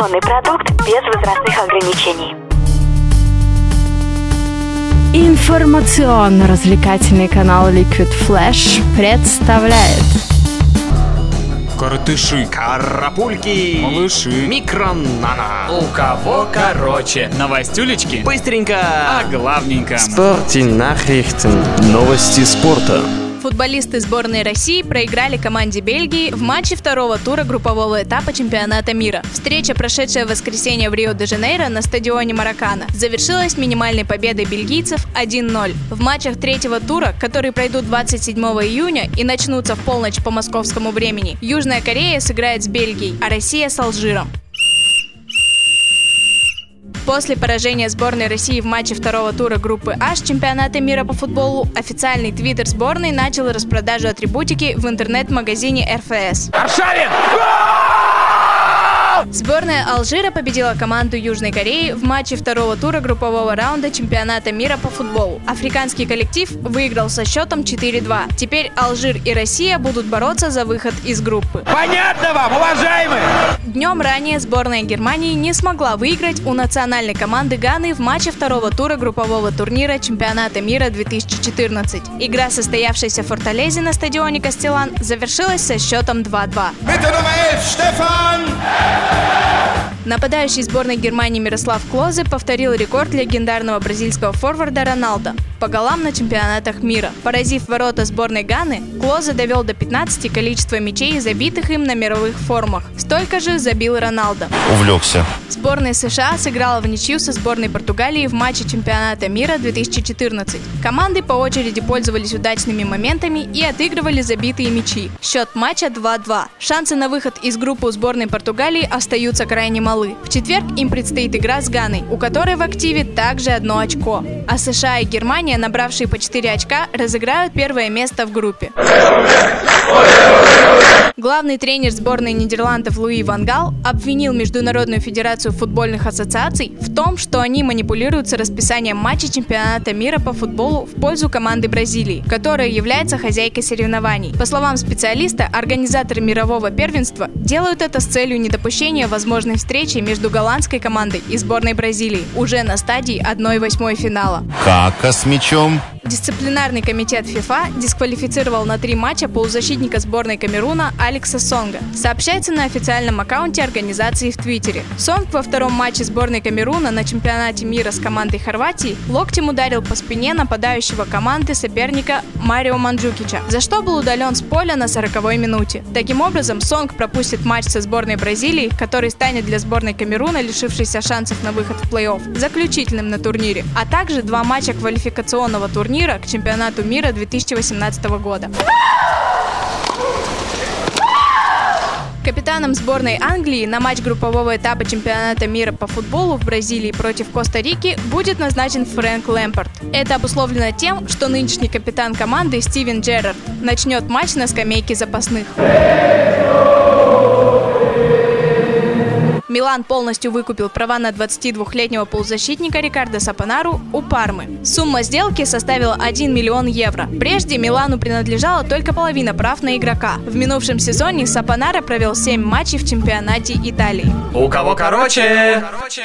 Информационный продукт без возрастных ограничений. Информационно-развлекательный канал Liquid Flash представляет Коротыши, Карапульки, малыши, микронана. у кого короче. Новостюлечки, Быстренько. а главненько. Nachrichten. Новости спорта. Футболисты сборной России проиграли команде Бельгии в матче второго тура группового этапа чемпионата мира. Встреча, прошедшая в воскресенье в Рио-де-Жанейро на стадионе Маракана, завершилась минимальной победой бельгийцев 1-0. В матчах третьего тура, которые пройдут 27 июня и начнутся в полночь по московскому времени, Южная Корея сыграет с Бельгией, а Россия с Алжиром. После поражения сборной России в матче второго тура группы H чемпионата мира по футболу, официальный твиттер сборной начал распродажу атрибутики в интернет-магазине РФС. Сборная Алжира победила команду Южной Кореи в матче второго тура группового раунда чемпионата мира по футболу. Африканский коллектив выиграл со счетом 4-2. Теперь Алжир и Россия будут бороться за выход из группы. Понятно вам, уважаемые? Днем ранее сборная Германии не смогла выиграть у национальной команды Ганы в матче второго тура группового турнира чемпионата мира 2014. Игра, состоявшаяся в Форталезе на стадионе Кастелан, завершилась со счетом 2-2. Bitte Nummer 11, Stefan. Yeah! Нападающий сборной Германии Мирослав Клозе повторил рекорд легендарного бразильского форварда Роналда по голам на чемпионатах мира. Поразив ворота сборной Ганы, Клозе довел до 15 количество мячей, забитых им на мировых форумах. Столько же забил Роналдо. Увлекся. Сборная США сыграла в ничью со сборной Португалии в матче чемпионата мира 2014. Команды по очереди пользовались удачными моментами и отыгрывали забитые мячи. Счет матча 2-2. Шансы на выход из группы у сборной Португалии остаются крайне малы. В четверг им предстоит игра с Ганой, у которой в активе также одно очко. А США и Германия, набравшие по 4 очка, разыграют первое место в группе. Главный тренер сборной Нидерландов Луи Ван Гал обвинил Международную федерацию футбольных ассоциаций в том, что они манипулируют с расписанием матчей чемпионата мира по футболу в пользу команды Бразилии, которая является хозяйкой соревнований. По словам специалиста, организаторы мирового первенства делают это с целью недопущения возможной встречи между голландской командой и сборной Бразилии уже на стадии 1-8 финала. Кака с мячом. Дисциплинарный комитет ФИФА дисквалифицировал на три матча полузащитника сборной Камеруна Алекса Сонга. Сообщается на официальном аккаунте организации в Твиттере. Сонг во втором матче сборной Камеруна на чемпионате мира с командой Хорватии локтем ударил по спине нападающего команды соперника Марио Манджукича, за что был удален с поля на 40-й минуте. Таким образом, Сонг пропустит матч со сборной Бразилии, который станет для сборной Камеруна, лишившейся шансов на выход в плей-офф, заключительным на турнире, а также два матча квалификационного турнира к чемпионату мира 2018 года. Капитаном сборной Англии на матч группового этапа чемпионата мира по футболу в Бразилии против Коста-Рики будет назначен Фрэнк Лэмпорт. Это обусловлено тем, что нынешний капитан команды Стивен Джерард начнет матч на скамейке запасных. Милан полностью выкупил права на 22-летнего полузащитника Рикардо Сапонару у Пармы. Сумма сделки составила 1 миллион евро. Прежде Милану принадлежала только половина прав на игрока. В минувшем сезоне Сапонара провел 7 матчей в чемпионате Италии. У кого короче? короче.